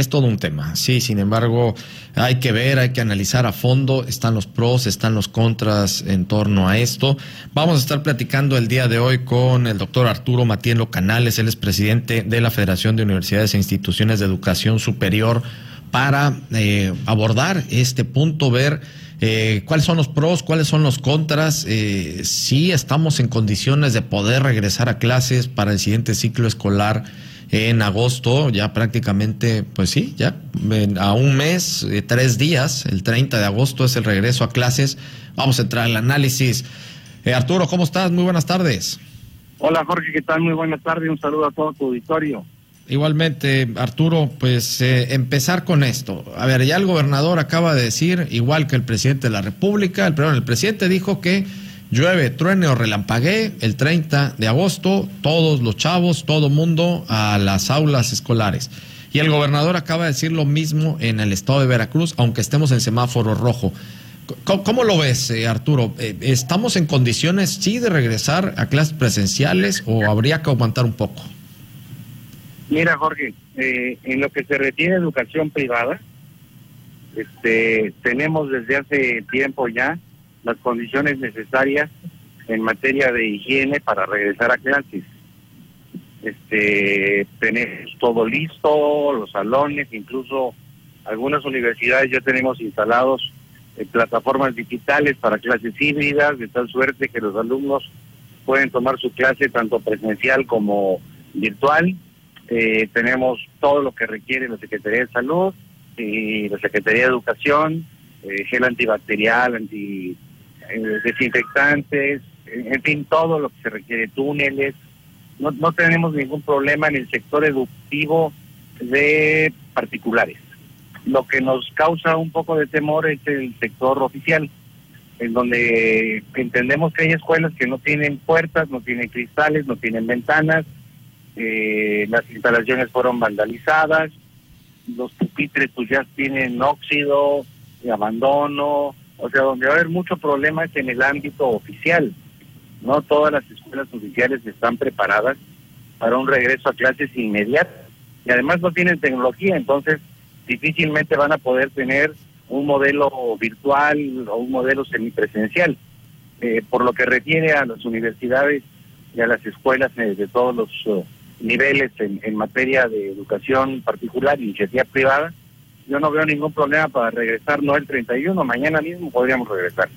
es todo un tema. Sí, sin embargo, hay que ver, hay que analizar a fondo. Están los pros, están los contras en torno a esto. Vamos a estar platicando el día de hoy con el doctor Arturo Matielo Canales. Él es presidente de la Federación de Universidades e Instituciones de Educación Superior para eh, abordar este punto, ver eh, cuáles son los pros, cuáles son los contras, eh, si estamos en condiciones de poder regresar a clases para el siguiente ciclo escolar en agosto, ya prácticamente, pues sí, ya a un mes, eh, tres días, el 30 de agosto es el regreso a clases. Vamos a entrar al análisis. Eh, Arturo, ¿cómo estás? Muy buenas tardes. Hola Jorge, ¿qué tal? Muy buenas tardes, un saludo a todo tu auditorio. Igualmente, Arturo, pues eh, empezar con esto. A ver, ya el gobernador acaba de decir, igual que el presidente de la República, el, el presidente dijo que llueve, truene o relampaguee, el 30 de agosto, todos los chavos, todo mundo a las aulas escolares. Y el gobernador acaba de decir lo mismo en el estado de Veracruz, aunque estemos en semáforo rojo. ¿Cómo, lo ves, eh, Arturo? Eh, ¿Estamos en condiciones, sí, de regresar a clases presenciales o habría que aguantar un poco? Mira, Jorge, eh, en lo que se refiere educación privada, este, tenemos desde hace tiempo ya las condiciones necesarias en materia de higiene para regresar a clases. Este, tenemos todo listo, los salones, incluso algunas universidades ya tenemos instalados eh, plataformas digitales para clases híbridas, de tal suerte que los alumnos pueden tomar su clase tanto presencial como virtual. Eh, tenemos todo lo que requiere la Secretaría de Salud y la Secretaría de Educación, eh, gel antibacterial, anti eh, desinfectantes, en fin, todo lo que se requiere, túneles. No, no tenemos ningún problema en el sector educativo de particulares. Lo que nos causa un poco de temor es el sector oficial, en donde entendemos que hay escuelas que no tienen puertas, no tienen cristales, no tienen ventanas, eh, las instalaciones fueron vandalizadas, los pupitres pues ya tienen óxido, y abandono, o sea, donde va a haber mucho problema es en el ámbito oficial. No todas las escuelas oficiales están preparadas para un regreso a clases inmediatas. Y además no tienen tecnología, entonces difícilmente van a poder tener un modelo virtual o un modelo semipresencial. Eh, por lo que refiere a las universidades y a las escuelas eh, de todos los uh, niveles en, en materia de educación particular, iniciativa privada, yo no veo ningún problema para regresar, no el 31, mañana mismo podríamos regresar.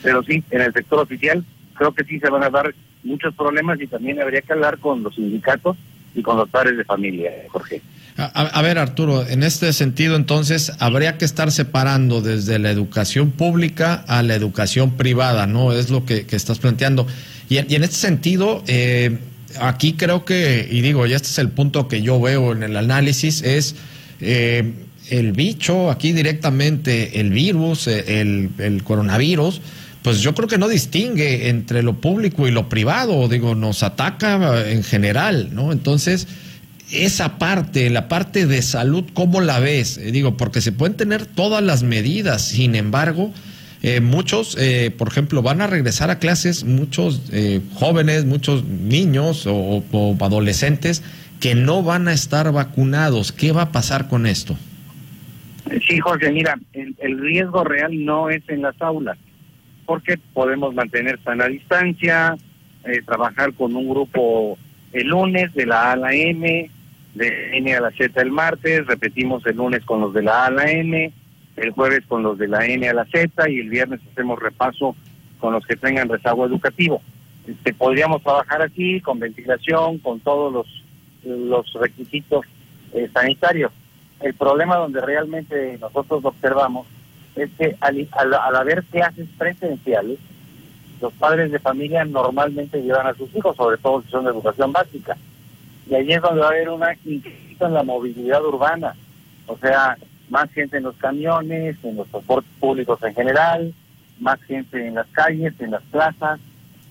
Pero sí, en el sector oficial creo que sí se van a dar muchos problemas y también habría que hablar con los sindicatos y con los padres de familia, Jorge. A, ver, Arturo, en este sentido, entonces, habría que estar separando desde la educación pública a la educación privada, ¿no? Es lo que, estás planteando. Y, en este sentido, eh, aquí creo que, y digo, y este es el punto que yo veo en el análisis, es eh, el bicho, aquí directamente el virus, eh, el, coronavirus, pues yo creo que no distingue entre lo público y lo privado, digo, nos ataca en general, ¿no? Entonces, esa parte, la parte de salud, ¿cómo la ves? Eh, digo, porque se pueden tener todas las medidas, sin embargo, eh, muchos, por ejemplo, van a regresar a clases, muchos jóvenes, muchos niños o adolescentes que no van a estar vacunados. ¿Qué va a pasar con esto? Sí, Jorge, mira, el, riesgo real no es en las aulas, porque podemos mantener sana distancia, eh, trabajar con un grupo el lunes de la A a la M, de N a la Z el martes, repetimos el lunes con los de la A a la M, el jueves con los de la N a la Z y el viernes hacemos repaso con los que tengan rezago educativo. Este, podríamos trabajar aquí con ventilación, con todos los, los requisitos eh, sanitarios. El problema donde realmente nosotros observamos es que al, al, haber clases presenciales, los padres de familia normalmente llevan a sus hijos, sobre todo si son de educación básica. Y allí es donde va a haber una increíble en la movilidad urbana. O sea, más gente en los camiones, en los transportes públicos en general, más gente en las calles, en las plazas,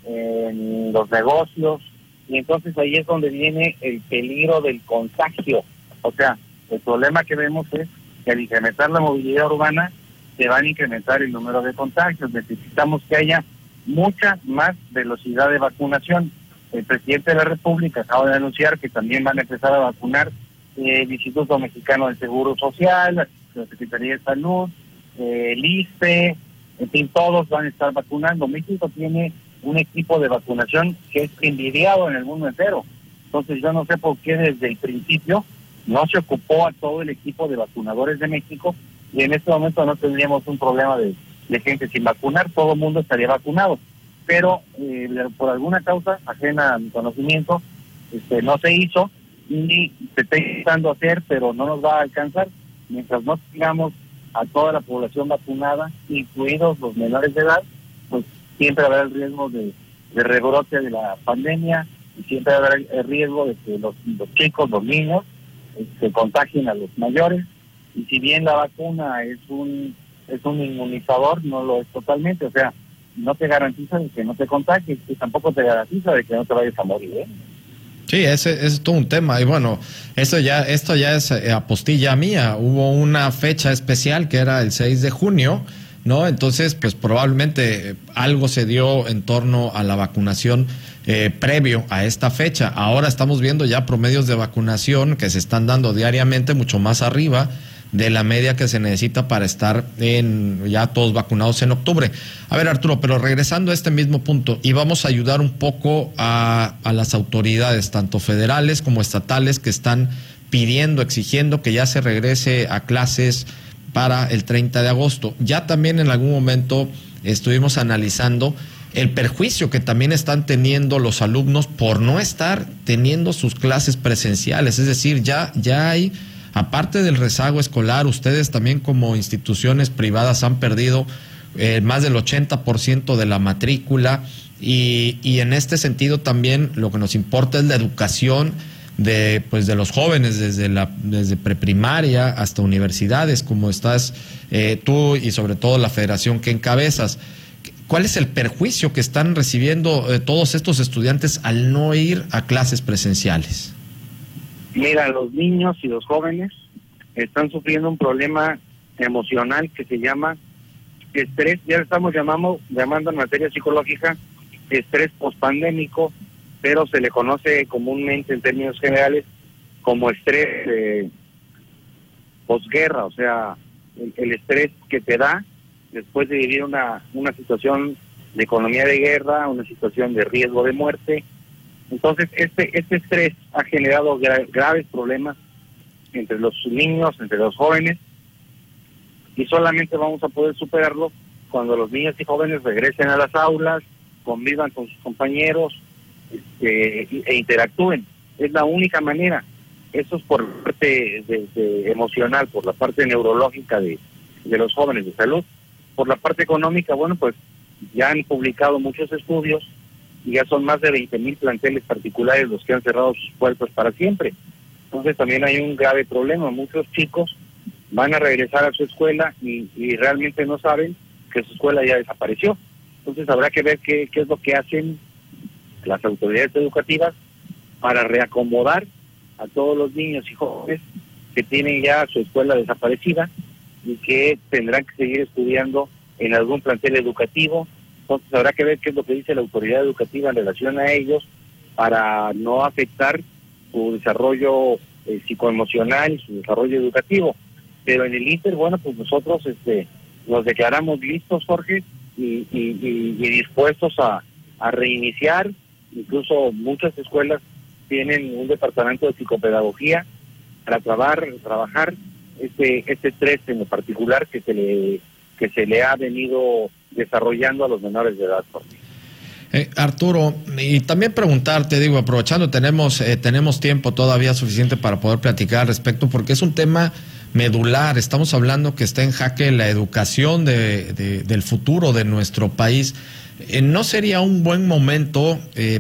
en los negocios. Y entonces ahí es donde viene el peligro del contagio. O sea, el problema que vemos es que al incrementar la movilidad urbana se van a incrementar el número de contagios. Necesitamos que haya mucha más velocidad de vacunación. El presidente de la República acaba de anunciar que también van a empezar a vacunar el Instituto Mexicano del Seguro Social, la Secretaría de Salud, el ISPE, en fin, todos van a estar vacunando. México tiene un equipo de vacunación que es envidiado en el mundo entero. Entonces yo no sé por qué desde el principio no se ocupó a todo el equipo de vacunadores de México y en este momento no tendríamos un problema de, gente sin vacunar, todo el mundo estaría vacunado. Pero eh, por alguna causa ajena a mi conocimiento, este, no se hizo y se está intentando hacer, pero no nos va a alcanzar mientras no tengamos a toda la población vacunada, incluidos los menores de edad, pues siempre habrá el riesgo de, rebrote de la pandemia y siempre habrá el riesgo de que los, chicos, los niños, se contagien a los mayores. Y si bien la vacuna es un es un inmunizador, no lo es totalmente. O sea, no te garantiza de que no te contagies y tampoco te garantiza de que no te vayas a morir. ¿eh? Sí, ese, es todo un tema. Y bueno, eso ya, esto ya es eh, apostilla mía. Hubo una fecha especial que era el 6 de junio, ¿no? Entonces, pues probablemente algo se dio en torno a la vacunación eh, previo a esta fecha. Ahora estamos viendo ya promedios de vacunación que se están dando diariamente mucho más arriba de la media que se necesita para estar en ya todos vacunados en octubre. A ver, Arturo, pero regresando a este mismo punto, y vamos a ayudar un poco a las autoridades, tanto federales como estatales, que están pidiendo, exigiendo que ya se regrese a clases para el 30 de agosto. Ya también en algún momento estuvimos analizando el perjuicio que también están teniendo los alumnos por no estar teniendo sus clases presenciales. Es decir, ya, ya hay aparte del rezago escolar, ustedes también como instituciones privadas han perdido eh, más del 80% de la matrícula y, y, en este sentido también lo que nos importa es la educación de, pues, de los jóvenes desde, la, desde preprimaria hasta universidades, como estás eh, tú y sobre todo la federación que encabezas. ¿Cuál es el perjuicio que están recibiendo eh, todos estos estudiantes al no ir a clases presenciales? Mira, los niños y los jóvenes están sufriendo un problema emocional que se llama estrés, ya estamos llamando, llamando en materia psicológica estrés pospandémico, pero se le conoce comúnmente en términos generales como estrés posguerra, o sea, el, estrés que te da después de vivir una, una situación de economía de guerra, una situación de riesgo de muerte, entonces, este, este estrés ha generado graves problemas entre los niños, entre los jóvenes, y solamente vamos a poder superarlo cuando los niños y jóvenes regresen a las aulas, convivan con sus compañeros este, e interactúen. Es la única manera. Eso es por parte de, emocional, por la parte neurológica de, de los jóvenes de salud. Por la parte económica, bueno, pues ya han publicado muchos estudios y ya son más de 20 mil planteles particulares los que han cerrado sus puertas para siempre. Entonces también hay un grave problema. Muchos chicos van a regresar a su escuela y, realmente no saben que su escuela ya desapareció. Entonces habrá que ver qué, qué es lo que hacen las autoridades educativas para reacomodar a todos los niños y jóvenes que tienen ya su escuela desaparecida y que tendrán que seguir estudiando en algún plantel educativo entonces habrá que ver qué es lo que dice la autoridad educativa en relación a ellos para no afectar su desarrollo eh, psicoemocional y su desarrollo educativo. Pero en el Inter, bueno, pues nosotros este, nos declaramos listos, Jorge, y, dispuestos a, reiniciar. Incluso muchas escuelas tienen un departamento de psicopedagogía para trabajar, trabajar este, este estrés en particular que se le, que se le ha venido desarrollando a los menores de edad. Eh, Arturo, y también preguntarte, digo, aprovechando, tenemos, eh, tenemos tiempo todavía suficiente para poder platicar al respecto, porque es un tema medular. Estamos hablando que está en jaque la educación de, del futuro de nuestro país. Eh, ¿No sería un buen momento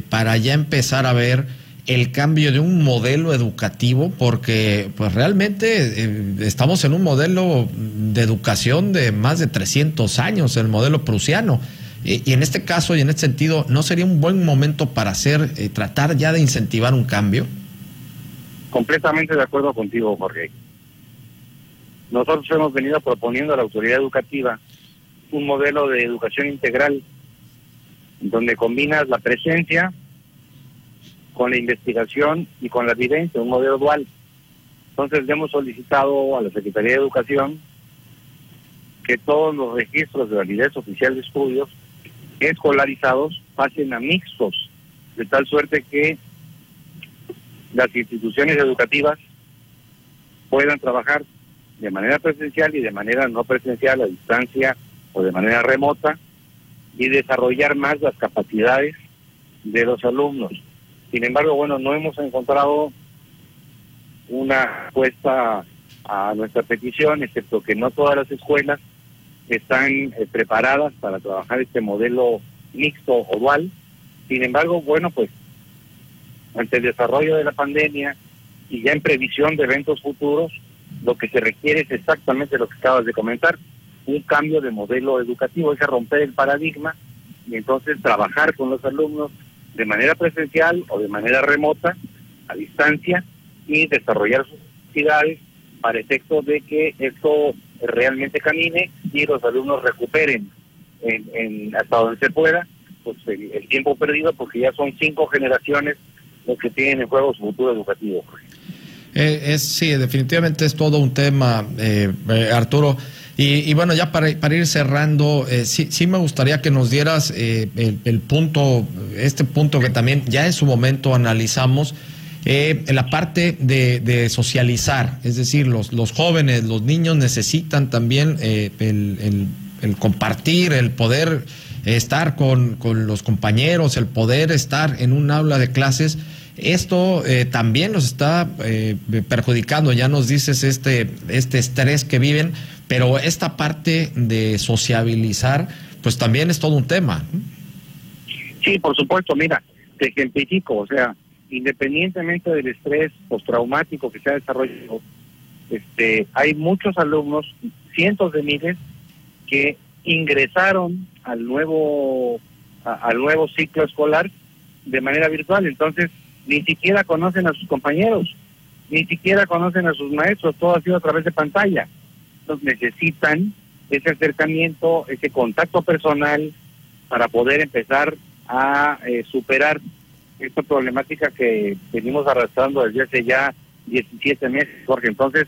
para ya empezar a ver el cambio de un modelo educativo, porque pues realmente eh, estamos en un modelo de educación de más de 300 años, el modelo prusiano. Y, en este caso y en este sentido, ¿no sería un buen momento para hacer, eh, tratar ya de incentivar un cambio? Completamente de acuerdo contigo, Jorge. Nosotros hemos venido proponiendo a la autoridad educativa un modelo de educación integral donde combinas la presencia, con la investigación y con la vivencia, un modelo dual. Entonces hemos solicitado a la Secretaría de Educación que todos los registros de validez oficial de estudios escolarizados pasen a mixtos, de tal suerte que las instituciones educativas puedan trabajar de manera presencial y de manera no presencial, a distancia o de manera remota, y desarrollar más las capacidades de los alumnos. Sin embargo, bueno, no hemos encontrado una respuesta a nuestra petición, excepto que no todas las escuelas están eh, preparadas para trabajar este modelo mixto o dual. Sin embargo, bueno, pues ante el desarrollo de la pandemia y ya en previsión de eventos futuros, lo que se requiere es exactamente lo que acabas de comentar, un cambio de modelo educativo, es romper el paradigma y entonces trabajar con los alumnos de manera presencial o de manera remota, a distancia, y desarrollar sus actividades para efecto de que esto realmente camine y los alumnos recuperen en, hasta donde se pueda pues el, tiempo perdido porque ya son cinco generaciones los que tienen en juego su futuro educativo. Eh, es, sí, definitivamente es todo un tema, eh, eh, Arturo. Y, bueno, ya para, ir cerrando, sí, sí, me gustaría que nos dieras el, punto, este punto que también ya en su momento analizamos, la parte de, socializar, es decir, los, los jóvenes, los niños necesitan también el, el, compartir, el poder estar con, con los compañeros, el poder estar en un aula de clases esto eh, también nos está eh, perjudicando, ya nos dices este, este estrés que viven, pero esta parte de sociabilizar, pues también es todo un tema. Sí, por supuesto, mira, te ejemplifico, o sea, independientemente del estrés postraumático que se ha desarrollado, este, hay muchos alumnos, cientos de miles, que ingresaron al nuevo, al nuevo ciclo escolar de manera virtual. Entonces, ni siquiera conocen a sus compañeros, ni siquiera conocen a sus maestros, todo ha sido a través de pantalla. Entonces necesitan ese acercamiento, ese contacto personal para poder empezar a eh, superar esta problemática que venimos arrastrando desde hace ya 17 meses, Jorge. Entonces,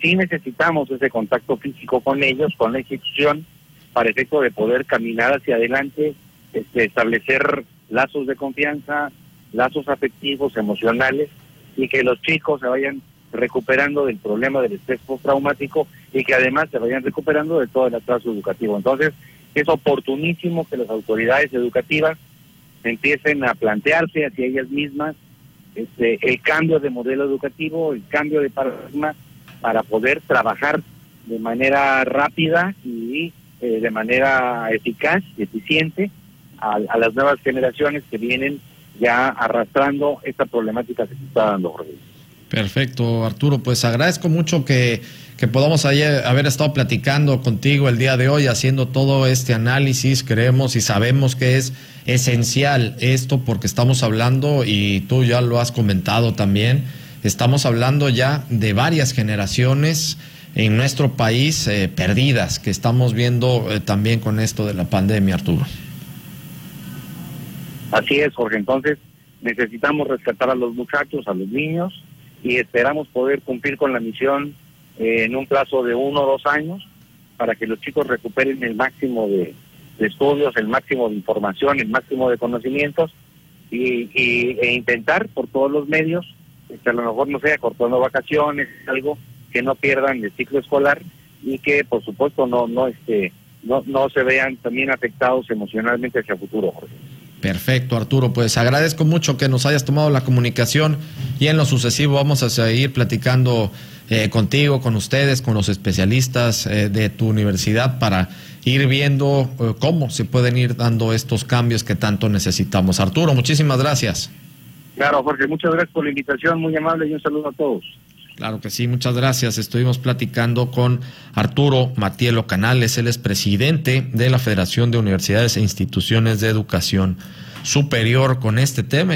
sí necesitamos ese contacto físico con ellos, con la institución, para efecto de poder caminar hacia adelante, este, establecer lazos de confianza, lazos afectivos, emocionales, y que los chicos se vayan recuperando del problema del estrés postraumático y que además se vayan recuperando de todo el atraso educativo. Entonces, es oportunísimo que las autoridades educativas empiecen a plantearse hacia ellas mismas este, el cambio de modelo educativo, el cambio de paradigma para poder trabajar de manera rápida y eh, de manera eficaz y eficiente a, a las nuevas generaciones que vienen ya arrastrando esta problemática que se está dando, Perfecto, Arturo. Pues agradezco mucho que, que podamos haber estado platicando contigo el día de hoy, haciendo todo este análisis. Creemos y sabemos que es esencial esto porque estamos hablando, y tú ya lo has comentado también, estamos hablando ya de varias generaciones en nuestro país eh, perdidas que estamos viendo eh, también con esto de la pandemia, Arturo. Así es, Jorge. Entonces, necesitamos rescatar a los muchachos, a los niños, y esperamos poder cumplir con la misión eh, en un plazo de uno o dos años para que los chicos recuperen el máximo de, estudios, el máximo de información, el máximo de conocimientos y, e intentar por todos los medios, que a lo mejor no sea cortando vacaciones, algo que no pierdan el ciclo escolar y que por supuesto no no este no no se vean también afectados emocionalmente hacia el futuro. Jorge. Perfecto, Arturo. Pues agradezco mucho que nos hayas tomado la comunicación y en lo sucesivo vamos a seguir platicando eh, contigo, con ustedes, con los especialistas eh, de tu universidad para ir viendo eh, cómo se pueden ir dando estos cambios que tanto necesitamos. Arturo, muchísimas gracias. Claro, Jorge, muchas gracias por la invitación, muy amable y un saludo a todos. Claro que sí, muchas gracias. Estuvimos platicando con Arturo Matielo Canales, él es presidente de la Federación de Universidades e Instituciones de Educación Superior con este tema.